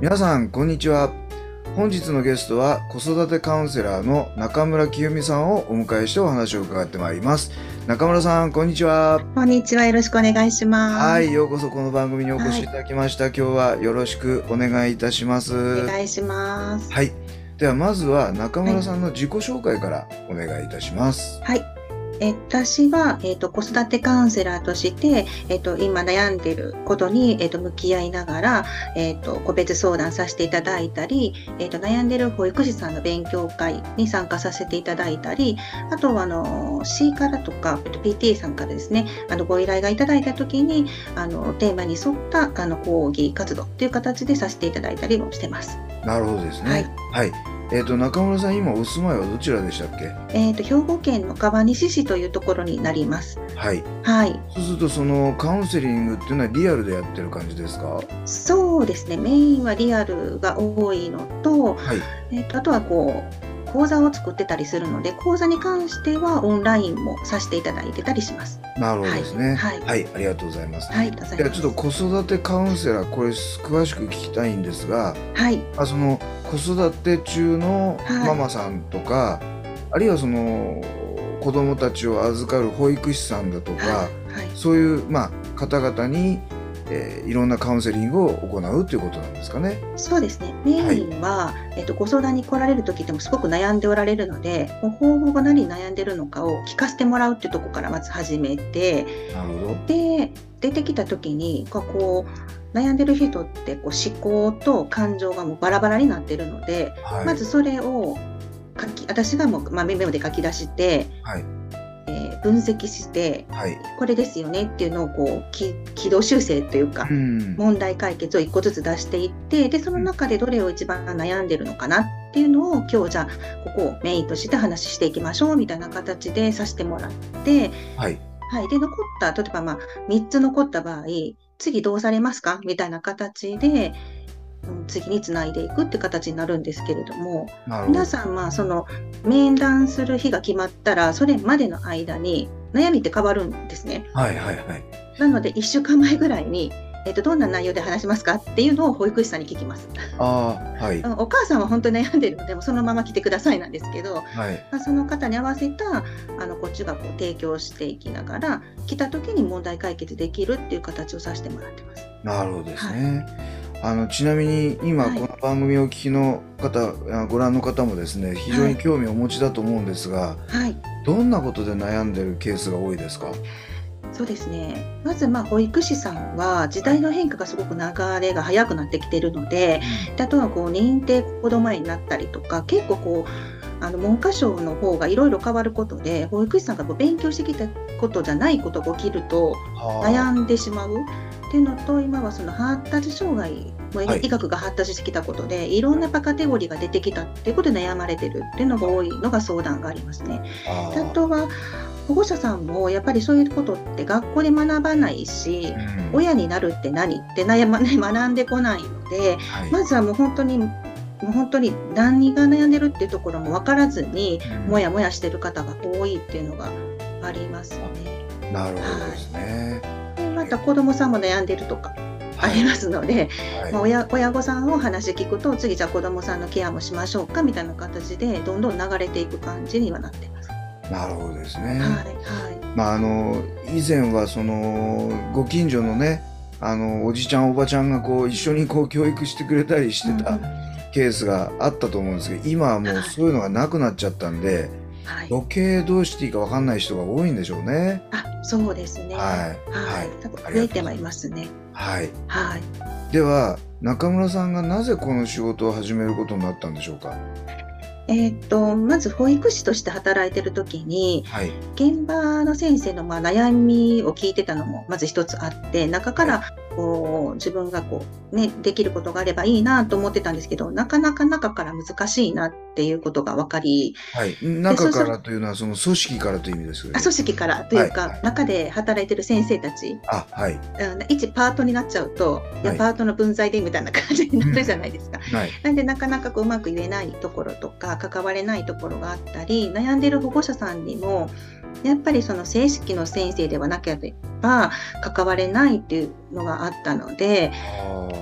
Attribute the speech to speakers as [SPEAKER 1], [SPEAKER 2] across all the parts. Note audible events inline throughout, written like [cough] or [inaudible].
[SPEAKER 1] 皆さんこんにちは。本日のゲストは子育てカウンセラーの中村清美さんをお迎えしてお話を伺ってまいります。中村さんこんにちは。
[SPEAKER 2] こんにちは。よろしくお願いします。
[SPEAKER 1] はいようこそこの番組にお越しいただきました、今日はよろしくお願いいたします。
[SPEAKER 2] お願いします。
[SPEAKER 1] はい。ではまずは中村さんの自己紹介からお願いいたします。
[SPEAKER 2] はい。え私は、えっと子育てカウンセラーとして、えっと今悩んでることに、えっと向き合いながら、えっと個別相談させていただいたり、えっと悩んでる保育士さんの勉強会に参加させていただいたりあとはあの C からとか、えっと PTA さんからですねあのご依頼がいただいた時にあのテーマに沿ったあの講義活動という形でさせていただいたりもしてます。
[SPEAKER 1] なるほどですね。
[SPEAKER 2] はい。
[SPEAKER 1] はい、えっ、と中村さん今お住まいはどちらでしたっけ？
[SPEAKER 2] えっと兵庫県の川西市というところになります。
[SPEAKER 1] はい。
[SPEAKER 2] はい。
[SPEAKER 1] そうするとそのカウンセリングっていうのはリアルでやってる感じですか？
[SPEAKER 2] そうですね、メインはリアルが多いのと、
[SPEAKER 1] はい。
[SPEAKER 2] えっとあとはこう講座を作ってたりするので、講座に関してはオンラインもさせていただいてたりします。
[SPEAKER 1] なるほどですね。
[SPEAKER 2] はい。はい。
[SPEAKER 1] ありがとうございます、
[SPEAKER 2] はい、い
[SPEAKER 1] では
[SPEAKER 2] ます。
[SPEAKER 1] ちょっと子育てカウンセラーこれ詳しく聞きたいんですが
[SPEAKER 2] はい、
[SPEAKER 1] あその子育て中の
[SPEAKER 2] はい。
[SPEAKER 1] ママさんとか、あるいはその子供たちを預かる保育士さんだとか、
[SPEAKER 2] はい、はい。
[SPEAKER 1] そういう、まあ、方々に、えーいろんなカウンセリングを行うということなんですかね。
[SPEAKER 2] そうですね、メインは、えっとご相談に来られる時でもすごく悩んでおられるので、ご訪問が何に悩んでるのかを聞かせてもらうっていうところからまず始めて、
[SPEAKER 1] なるほど。
[SPEAKER 2] で出てきた時にこうこう悩んでる人ってこう思考と感情がもうバラバラになってるので、
[SPEAKER 1] はい。
[SPEAKER 2] まずそれを書き私がもう、まあ、メモで書き出して、
[SPEAKER 1] はい。
[SPEAKER 2] えー分析して
[SPEAKER 1] はい。
[SPEAKER 2] これですよねっていうのをこうき軌道修正というか、
[SPEAKER 1] うん。
[SPEAKER 2] 問題解決を一個ずつ出していってでその中でどれを一番悩んでるのかなっていうのを今日じゃあここをメインとして話していきましょうみたいな形でさせてもらって。
[SPEAKER 1] はい。
[SPEAKER 2] はい、で残った例えばまあ3つ残った場合次どうされますか？みたいな形で、うん次につないでいくって形になるんですけれども皆。さんまあその面談する日が決まったらそれまでの間に悩みって変わるんですね。
[SPEAKER 1] はいはいはい。
[SPEAKER 2] なので1週間前ぐらいに、えっとどんな内容で話しますかっていうのを保育士さんに聞きます。
[SPEAKER 1] ああ、はい。
[SPEAKER 2] うんお母さんは本当に悩んでるのでもうそのまま来てくださいなんですけど、
[SPEAKER 1] はい。
[SPEAKER 2] まあ、その方に合わせたあのこっちがこう提供していきながら来た時に問題解決できるっていう形をさせてもらってます。
[SPEAKER 1] なるほどですね。あのちなみに今
[SPEAKER 2] はい
[SPEAKER 1] この番組をお聞きの方、あご覧の方もですね非常に興味をお持ちだと思うんですが、
[SPEAKER 2] はい、
[SPEAKER 1] どんなことで悩んでるケースが多いですか？
[SPEAKER 2] そうですね。まずまあ保育士さんは時代の変化がすごく流れが早くなってきているので、であとはこう認定こども園になったりとか結構こうあの文科省の方がいろいろ変わることで保育士さんがこう勉強してきたことじゃないことが起きると
[SPEAKER 1] はあ。
[SPEAKER 2] 悩んでしまうっていうのと今はその発達障害も
[SPEAKER 1] はい
[SPEAKER 2] 医学が発達してきたことで、い、ろんなカテゴリーが出てきたっていうことで悩まれてるっていうのが多いのが相談がありますね。
[SPEAKER 1] あ
[SPEAKER 2] あとは保護者さんもやっぱりそういうことって学校で学ばないし、
[SPEAKER 1] うん
[SPEAKER 2] 親になるって何って悩ま、[laughs] ね、学んでこないので
[SPEAKER 1] はい
[SPEAKER 2] まずはもう本当にもう本当に何が悩んでるっていうところも分からずに
[SPEAKER 1] うん
[SPEAKER 2] もやもやしてる方が多いっていうのがありますね。
[SPEAKER 1] なるほどですね。
[SPEAKER 2] でまた子どもさんも悩んでるとかありますので、
[SPEAKER 1] はい。
[SPEAKER 2] まあ、親親御さんを話聞くと次じゃあ子どもさんのケアもしましょうかみたいな形でどんどん流れていく感じにはなってます。
[SPEAKER 1] なるほどですね。
[SPEAKER 2] はいはい。
[SPEAKER 1] まああの以前はそのご近所のねあのおじちゃんおばちゃんがこう一緒にこう教育してくれたりしてた
[SPEAKER 2] うん
[SPEAKER 1] ケースがあったと思うんですけど今はもうそういうのがなくなっちゃったんで
[SPEAKER 2] はい、
[SPEAKER 1] 余計どうしていいか分かんない人が多いんでしょうね。
[SPEAKER 2] あそうですね。
[SPEAKER 1] はい
[SPEAKER 2] はい、
[SPEAKER 1] はい
[SPEAKER 2] 多分増えてはいますね。
[SPEAKER 1] はい、
[SPEAKER 2] はい。
[SPEAKER 1] では中村さんがなぜこの仕事を始めることになったんでしょうか？
[SPEAKER 2] えーっとまず保育士として働いてる時に
[SPEAKER 1] はい。
[SPEAKER 2] 現場の先生のまあ悩みを聞いてたのもまず一つあって中からこう自分がこう、ね、できることがあればいいなと思ってたんですけどなかなか中から難しいなっていうことが分かり
[SPEAKER 1] はい。中からというのは、その組織からという意味ですよね
[SPEAKER 2] あ組織からというか、
[SPEAKER 1] はいはい
[SPEAKER 2] 中で働いてる先生たち
[SPEAKER 1] あ、はい。
[SPEAKER 2] うん一パートになっちゃうと、いや
[SPEAKER 1] はい
[SPEAKER 2] パートの分際でみたいな感じになるじゃないですか。
[SPEAKER 1] はい。
[SPEAKER 2] なんでなかなかこううまく言えないところとか関われないところがあったり悩んでる保護者さんにもやっぱりその正式の先生ではなければ関われないっていうのがあったので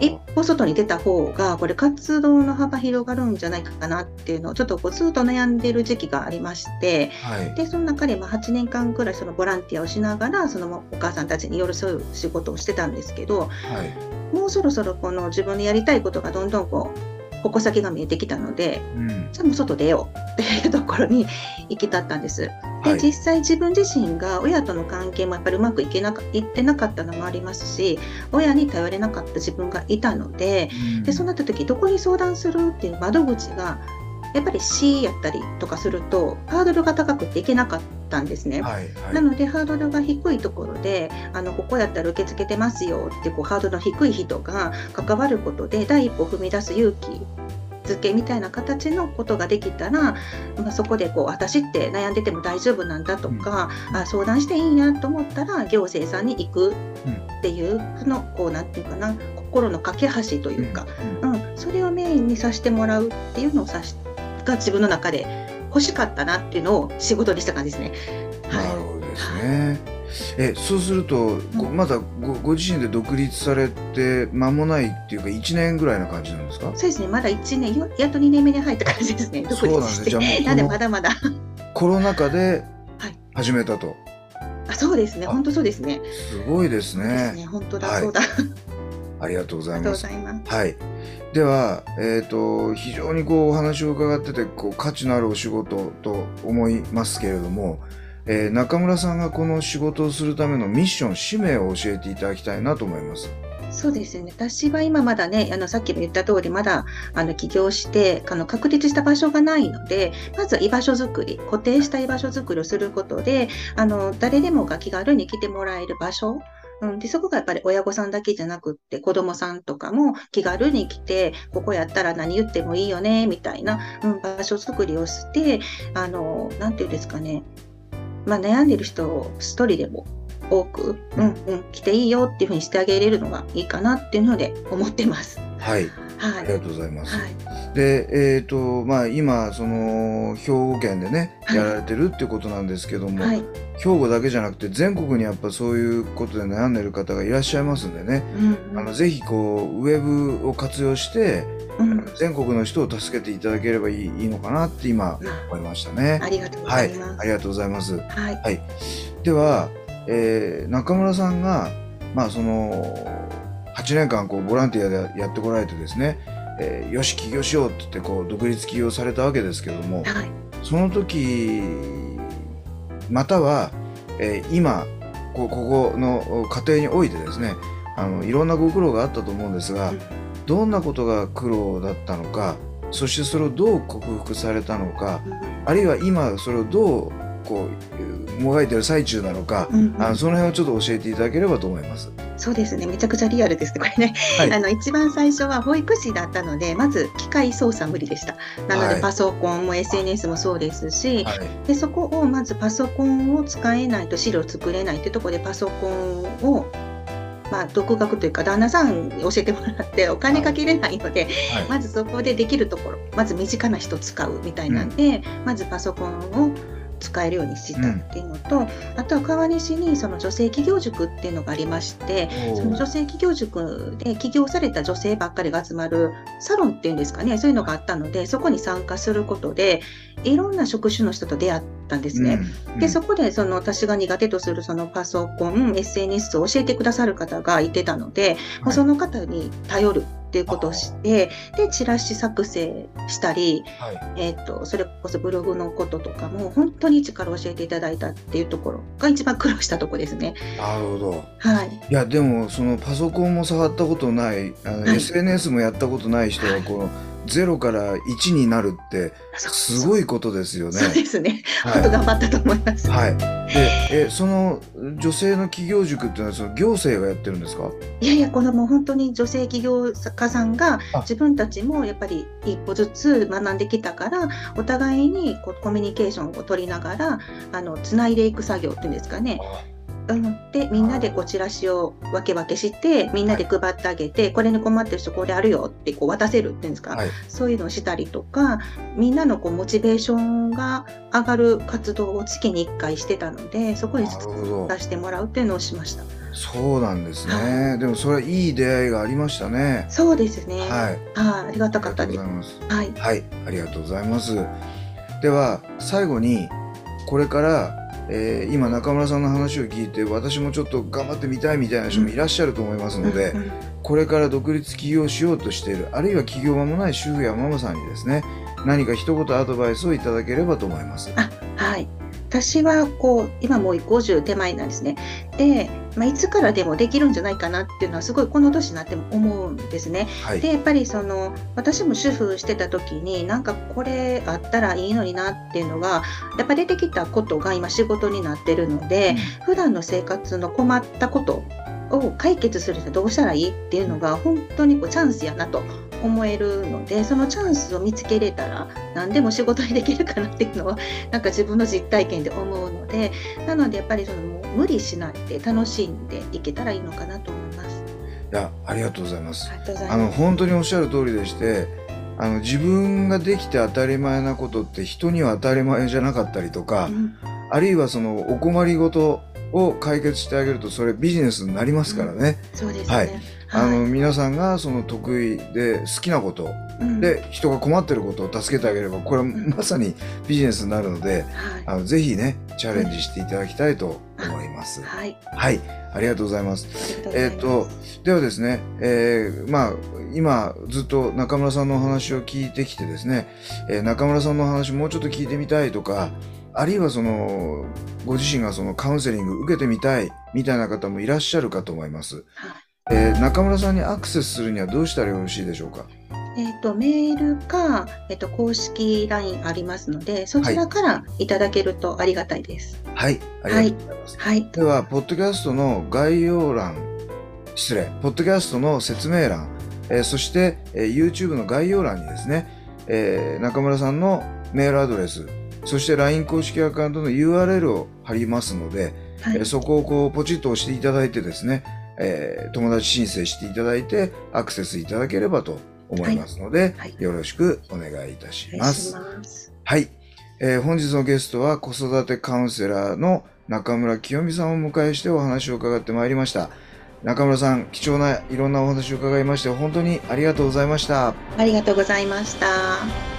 [SPEAKER 2] 一歩外に出た方がこれ活動の幅広がるんじゃないかなっていうのをちょっとこうずっと悩んでる時期がありまして
[SPEAKER 1] はい。
[SPEAKER 2] でその中でまあ8年間くらいそのボランティアをしながらそのお母さんたちに寄り添う仕事をしてたんですけど
[SPEAKER 1] はい。
[SPEAKER 2] もうそろそろこの自分のやりたいことがどんどんこう矛先が見えてきたので
[SPEAKER 1] うん。
[SPEAKER 2] じゃあもう外出ようっていうところに行き立ったんです。で、
[SPEAKER 1] はい。
[SPEAKER 2] 実際自分自身が親との関係もやっぱりうまくいけなかいってなかったのもありますし親に頼れなかった自分がいたので
[SPEAKER 1] うん
[SPEAKER 2] でそうなった時どこに相談するっていう窓口がやっぱり C やったりとかするとハードルが高くていけなかったんですね。
[SPEAKER 1] はい。はい。
[SPEAKER 2] なのでハードルが低いところであのここやったら受け付けてますよってこうハードルの低い人が関わることで第一歩踏み出す勇気づけみたいな形のことができたら、まあ、そこでこう私って悩んでても大丈夫なんだとか、あ相談していいんやと思ったら行政さんに行くっていうそのこうなんていうかな心の架け橋というか、
[SPEAKER 1] うん
[SPEAKER 2] うん、それをメインにさせてもらうっていうのをさしが自分の中で欲しかったなっていうのを仕事にした感じですね。
[SPEAKER 1] なる
[SPEAKER 2] は
[SPEAKER 1] ほどですね。え、そうすると、ご
[SPEAKER 2] うん
[SPEAKER 1] まだごご自身で独立されて間もないっていうか1年ぐらいな感じなんですか？
[SPEAKER 2] い、そうですね、まだ1年、よやっと2年目に入った感じですね、独
[SPEAKER 1] そうなん
[SPEAKER 2] 立して。
[SPEAKER 1] ですね。じゃあもう [laughs]
[SPEAKER 2] なんで
[SPEAKER 1] この
[SPEAKER 2] まだまだ。
[SPEAKER 1] コロナ禍で
[SPEAKER 2] はい
[SPEAKER 1] 始めたと。
[SPEAKER 2] あそうですね、
[SPEAKER 1] あ
[SPEAKER 2] 本当そうですね。
[SPEAKER 1] すごいです
[SPEAKER 2] そうですね、
[SPEAKER 1] ね。
[SPEAKER 2] 本当だ、
[SPEAKER 1] はい
[SPEAKER 2] そうだ。
[SPEAKER 1] ありがとうご
[SPEAKER 2] ざいます。
[SPEAKER 1] はい。では、えっ、と、非常にこうお話を伺ってて、こう価値のあるお仕事と思いますけれども、えー中村さんがこの仕事をするためのミッション、使命を教えていただきたいなと思います。
[SPEAKER 2] そうですね、私は今まだね、あのさっきも言った通り、まだあの起業してあの確立した場所がないので、まずは居場所づくり、固定した居場所づくりをすることで、あの誰でもが気軽に来てもらえる場所。うん、でそこがやっぱり親御さんだけじゃなくって子供さんとかも気軽に来てここやったら何言ってもいいよねみたいな、うん、場所づくりをしてあのなんていうんですかね、まあ、悩んでる人を一人でも多く、うんうん、来ていいよっていうふうにしてあげれるのがいいかなっていうので思ってます。
[SPEAKER 1] はい。
[SPEAKER 2] はい。
[SPEAKER 1] ありがとうございます。
[SPEAKER 2] はい。
[SPEAKER 1] で、えっ、と、まあ今、その、兵庫県でね、
[SPEAKER 2] はい
[SPEAKER 1] やられてるってことなんですけども、
[SPEAKER 2] はい。
[SPEAKER 1] 兵庫だけじゃなくて全国にやっぱそういうことで悩んでる方がいらっしゃいますんでね、
[SPEAKER 2] うん
[SPEAKER 1] あのぜひこうウェブを活用して、
[SPEAKER 2] うんうん
[SPEAKER 1] 全国の人を助けていただければいいいいのかなって今思いましたね。
[SPEAKER 2] ありがとうご
[SPEAKER 1] はい
[SPEAKER 2] ざいます。
[SPEAKER 1] ありがとうございます。
[SPEAKER 2] はい。
[SPEAKER 1] では、えー中村さんがまあその8年間こうボランティアでやってこられてですね、えーよし起業しようって言ってこう独立起業されたわけですけども、
[SPEAKER 2] はい。
[SPEAKER 1] その時または、えー今こうここの家庭においてですねあのいろんなご苦労があったと思うんですが、
[SPEAKER 2] うん
[SPEAKER 1] どんなことが苦労だったのかそしてそれをどう克服されたのかあるいは今それをどうこうもがいてる最中なのか、
[SPEAKER 2] うんうん
[SPEAKER 1] あのその辺をちょっと教えていただければと思います。
[SPEAKER 2] そうですね。めちゃくちゃリアルですね。これね。
[SPEAKER 1] はい [laughs]
[SPEAKER 2] あの一番最初は保育士だったので、まず機械操作無理でした。なの
[SPEAKER 1] はい
[SPEAKER 2] でパソコンも SNS もそうですし、
[SPEAKER 1] はい
[SPEAKER 2] でそこをまずパソコンを使えないと資料作れないっていうところでパソコンをまあ独学というか旦那さんに教えてもらってお金かけれないので、
[SPEAKER 1] はい
[SPEAKER 2] まずそこでできるところまず身近な人使うみたいなんで、まずパソコンを使えるようにしたっていうのと、あとは川西にその女性企業塾っていうのがありましてその女性企業塾で起業された女性ばっかりが集まるサロンっていうんですかねそういうのがあったのでそこに参加することでいろんな職種の人と出会ったんですね。
[SPEAKER 1] うん。
[SPEAKER 2] でそこでその私が苦手とするそのパソコン SNS を教えてくださる方がいてたので、
[SPEAKER 1] はい。
[SPEAKER 2] その方に頼るっていうことをしてでチラシ作成したり、
[SPEAKER 1] はい
[SPEAKER 2] えー、とそれこそブログのこととかも本当に一から教えていただいたっていうところが一番苦労したところですね。
[SPEAKER 1] なるほど。
[SPEAKER 2] はい、
[SPEAKER 1] いやでもそのパソコンも触ったことないあの、
[SPEAKER 2] はい
[SPEAKER 1] SNS もやったことない人が
[SPEAKER 2] はい
[SPEAKER 1] この0から1になるってすごいことですよね。
[SPEAKER 2] そうですね。
[SPEAKER 1] はい
[SPEAKER 2] 頑張ったと思います。
[SPEAKER 1] はい、でえその女性の起業塾っていうのはその行政がやってるんですか？
[SPEAKER 2] いやいや、このもう本当に女性起業家さんが
[SPEAKER 1] あ
[SPEAKER 2] 自分たちもやっぱり一歩ずつ学んできたから、お互いにこうコミュニケーションを取りながら、あのつないでいく作業っていうんですかね。うん、でみんなでこうチラシを分け分けしてみんなで配ってあげて、これに困ってる人これあるよってこう渡せるっていうんですか、
[SPEAKER 1] はい。
[SPEAKER 2] そういうのをしたりとかみんなのこうモチベーションが上がる活動を月に1回してたのでそこに出してもらうっていうのをしました。
[SPEAKER 1] そうなんですね、でもそれはいい出会いがありましたね。
[SPEAKER 2] そうですね。
[SPEAKER 1] はい。
[SPEAKER 2] はい、ありがたかったです。
[SPEAKER 1] ありがとうござい。ます。
[SPEAKER 2] はい。
[SPEAKER 1] はい。ありがとうございます。では最後にこれからえー今中村さんの話を聞いて私もちょっと頑張ってみたいみたいな人もいらっしゃると思いますので、
[SPEAKER 2] うんうん
[SPEAKER 1] これから独立起業しようとしているあるいは起業間もない主婦やママさんにですね何か一言アドバイスをいただければと思います。
[SPEAKER 2] はい。私はこう今もう50手前なんですね。で、まあ、いつからでもできるんじゃないかなっていうのはすごいこの年になっても思うんですね。
[SPEAKER 1] はい、
[SPEAKER 2] でやっぱりその私も主婦してた時になんかこれあったらいいのになっていうのがやっぱ出てきたことが今仕事になってるので、普段の生活の困ったことを解決するにはどうしたらいいっていうのが本当にこうチャンスやなと思えるのでそのチャンスを見つけれたら何でも仕事にできるかなっていうのはなんか自分の実体験で思うのでなのでやっぱりそのもう無理しないで楽しんでいけたらいいのかなと思います。
[SPEAKER 1] いやありがとうございます
[SPEAKER 2] あ。りがとうござい
[SPEAKER 1] あの。本当におっしゃる通りでしてあの自分ができて当たり前なことって人には当たり前じゃなかったりとか、
[SPEAKER 2] うん
[SPEAKER 1] あるいはそのお困りごとを解決してあげるとそれビジネスになりますからね、
[SPEAKER 2] そうですね。
[SPEAKER 1] はいあの
[SPEAKER 2] はい
[SPEAKER 1] 皆さんがその得意で好きなこと
[SPEAKER 2] うん
[SPEAKER 1] で人が困ってることを助けてあげればこれはまさにビジネスになるので
[SPEAKER 2] はい
[SPEAKER 1] あのぜひねチャレンジしていただきたいと思います。
[SPEAKER 2] はい。
[SPEAKER 1] はいありがとうございます。
[SPEAKER 2] ます。
[SPEAKER 1] えっとではですね、えーまあ今ずっと中村さんのお話を聞いてきてですね、えー中村さんのお話もうちょっと聞いてみたいとかあるいはそのご自身がそのカウンセリング受けてみたいみたいな方もいらっしゃるかと思います。
[SPEAKER 2] はい
[SPEAKER 1] えー中村さんにアクセスするにはどうしたらよろしいでしょうか？
[SPEAKER 2] えっ、と、メールか、えっ、と、公式 LINE ありますので、そちらからいただけるとありがたいです。
[SPEAKER 1] はい、ありがとうございます。
[SPEAKER 2] はい。
[SPEAKER 1] では、ポッドキャストの概要欄、失礼、ポッドキャストの説明欄、えーそして、えー YouTube の概要欄にですね、えー中村さんのメールアドレス、そして LINE 公式アカウントの URL を貼りますので、
[SPEAKER 2] はい
[SPEAKER 1] えー。そこをこうポチッと押していただいてですね、えー友達申請していただいてアクセスいただければと思いますので、
[SPEAKER 2] はい
[SPEAKER 1] よろしくお願いいた
[SPEAKER 2] し
[SPEAKER 1] ます。
[SPEAKER 2] ます。
[SPEAKER 1] はい、えー本日のゲストは子育てカウンセラーの中村清美さんをお迎えしてお話を伺ってまいりました。中村さん、貴重ないろんなお話を伺いまして本当にありがとうございました。
[SPEAKER 2] ありがとうございました。